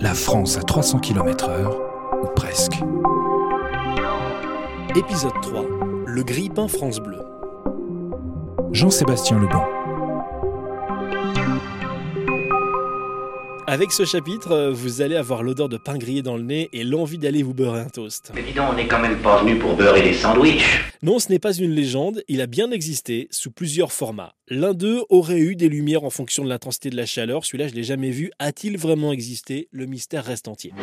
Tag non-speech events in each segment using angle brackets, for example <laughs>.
La France à 300 km/h, ou presque. Épisode 3 Le grille-pain France Bleu. Jean-Sébastien Lebon. Avec ce chapitre, euh, vous allez avoir l'odeur de pain grillé dans le nez et l'envie d'aller vous beurrer un toast. Mais dis donc, on n'est quand même pas venu pour beurrer des sandwichs. Non, ce n'est pas une légende, il a bien existé sous plusieurs formats. L'un d'eux aurait eu des lumières en fonction de l'intensité de la chaleur, celui-là je l'ai jamais vu. A-t-il vraiment existé? Le mystère reste entier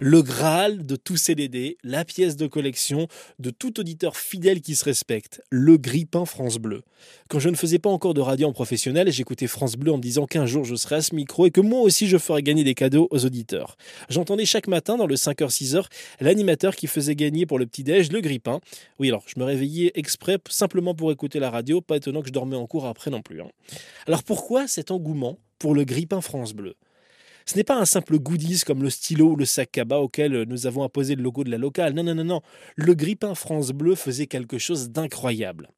le Graal de tous CDD, la pièce de collection de tout auditeur fidèle qui se respecte, le grippin France Bleu. Quand je ne faisais pas encore de radio en professionnel, j'écoutais France Bleu en me disant qu'un jour je serai à ce micro et que moi aussi je ferai gagner des cadeaux aux auditeurs. J'entendais chaque matin dans le 5h-6h l'animateur qui faisait gagner pour le petit-déj le grippin. Oui, alors je me réveillais exprès simplement pour écouter la radio, pas étonnant que je dormais en cours après non plus. Hein. Alors pourquoi cet engouement pour le grippin France Bleu? Ce n'est pas un simple goodies comme le stylo ou le sac cabas auquel nous avons apposé le logo de la locale. Non, non, non, non. Le grippin France Bleu faisait quelque chose d'incroyable.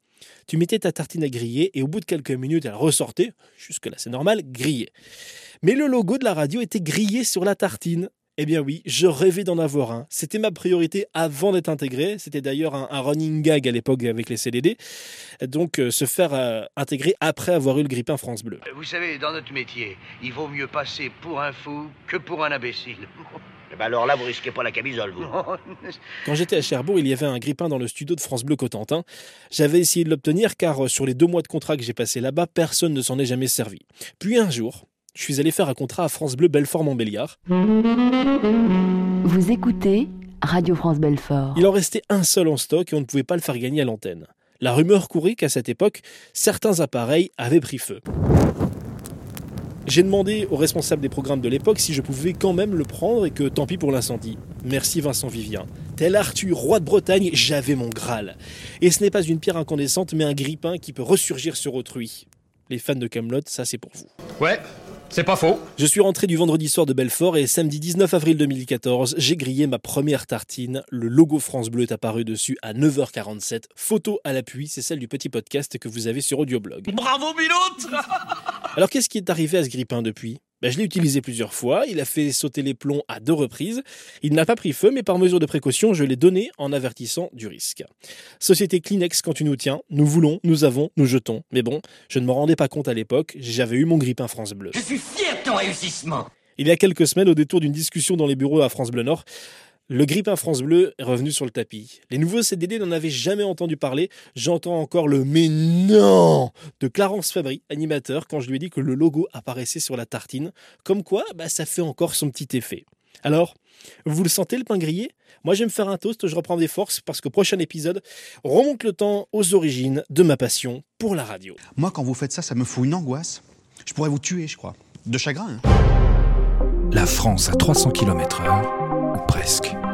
Tu mettais ta tartine à griller et au bout de quelques minutes, elle ressortait, jusque-là c'est normal, grillée. Mais le logo de la radio était grillé sur la tartine. Eh bien oui, je rêvais d'en avoir un. C'était ma priorité avant d'être intégré. C'était d'ailleurs un, running gag à l'époque avec les CDD. Donc euh, se faire euh, intégrer après avoir eu le grippin France Bleu. Vous savez, dans notre métier, il vaut mieux passer pour un fou que pour un imbécile. Eh ben alors là, vous risquez pas la camisole, vous. <laughs> Quand j'étais à Cherbourg, il y avait un grippin dans le studio de France Bleu Cotentin. J'avais essayé de l'obtenir car euh, sur les deux mois de contrat que j'ai passé là-bas, personne ne s'en est jamais servi. Puis un jour, je suis allé faire un contrat à France Bleu Belfort-Montbéliard. Vous écoutez Radio France Belfort. Il en restait un seul en stock et on ne pouvait pas le faire gagner à l'antenne. La rumeur courait qu'à cette époque, certains appareils avaient pris feu. J'ai demandé au responsable des programmes de l'époque si je pouvais quand même le prendre et que tant pis pour l'incendie. Merci Vincent Vivien. Tel Arthur, roi de Bretagne, j'avais mon Graal. Et ce n'est pas une pierre incandescente, mais un grippin qui peut ressurgir sur autrui. Les fans de Camelot, ça c'est pour vous. Ouais, c'est pas faux. Je suis rentré du vendredi soir de Belfort et samedi 19 avril 2014, j'ai grillé ma première tartine. Le logo France Bleu est apparu dessus à 9h47. Photo à l'appui, c'est celle du petit podcast que vous avez sur Audioblog. Bravo Biloute Alors qu'est-ce qui est arrivé à ce grippin depuis? Ben, je l'ai utilisé plusieurs fois, il a fait sauter les plombs à deux reprises. Il n'a pas pris feu, mais par mesure de précaution, je l'ai donné en avertissant du risque. Société Kleenex, quand tu nous tiens, nous voulons, nous avons, nous jetons. Mais bon, je ne me rendais pas compte à l'époque, j'avais eu mon grippin France Bleu. Je suis fier de ton réussissement Il y a quelques semaines, au détour d'une discussion dans les bureaux à France Bleu Nord, le grippin France Bleu est revenu sur le tapis. Les nouveaux CDD n'en avaient jamais entendu parler. J'entends encore le mais non de Clarence Fabry, animateur, quand je lui ai dit que le logo apparaissait sur la tartine. Comme quoi, bah, ça fait encore son petit effet. Alors, vous le sentez le pain grillé? Moi, je vais me faire un toast, je reprends des forces parce que prochain épisode remonte le temps aux origines de ma passion pour la radio. Moi, quand vous faites ça, ça me fout une angoisse. Je pourrais vous tuer, je crois. De chagrin. hein. La France à 300 km/h, Китайск.